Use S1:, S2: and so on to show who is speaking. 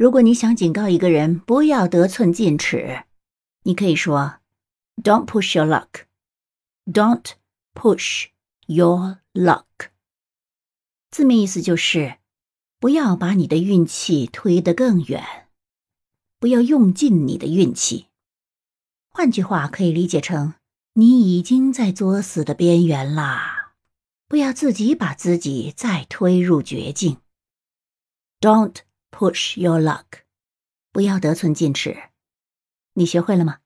S1: 如果你想警告一个人不要得寸进尺，你可以说：“Don't push your luck. Don't push your luck。”字面意思就是不要把你的运气推得更远，不要用尽你的运气。换句话可以理解成：你已经在作死的边缘啦，不要自己把自己再推入绝境。Don't push your luck，不要得寸进尺。你学会了吗？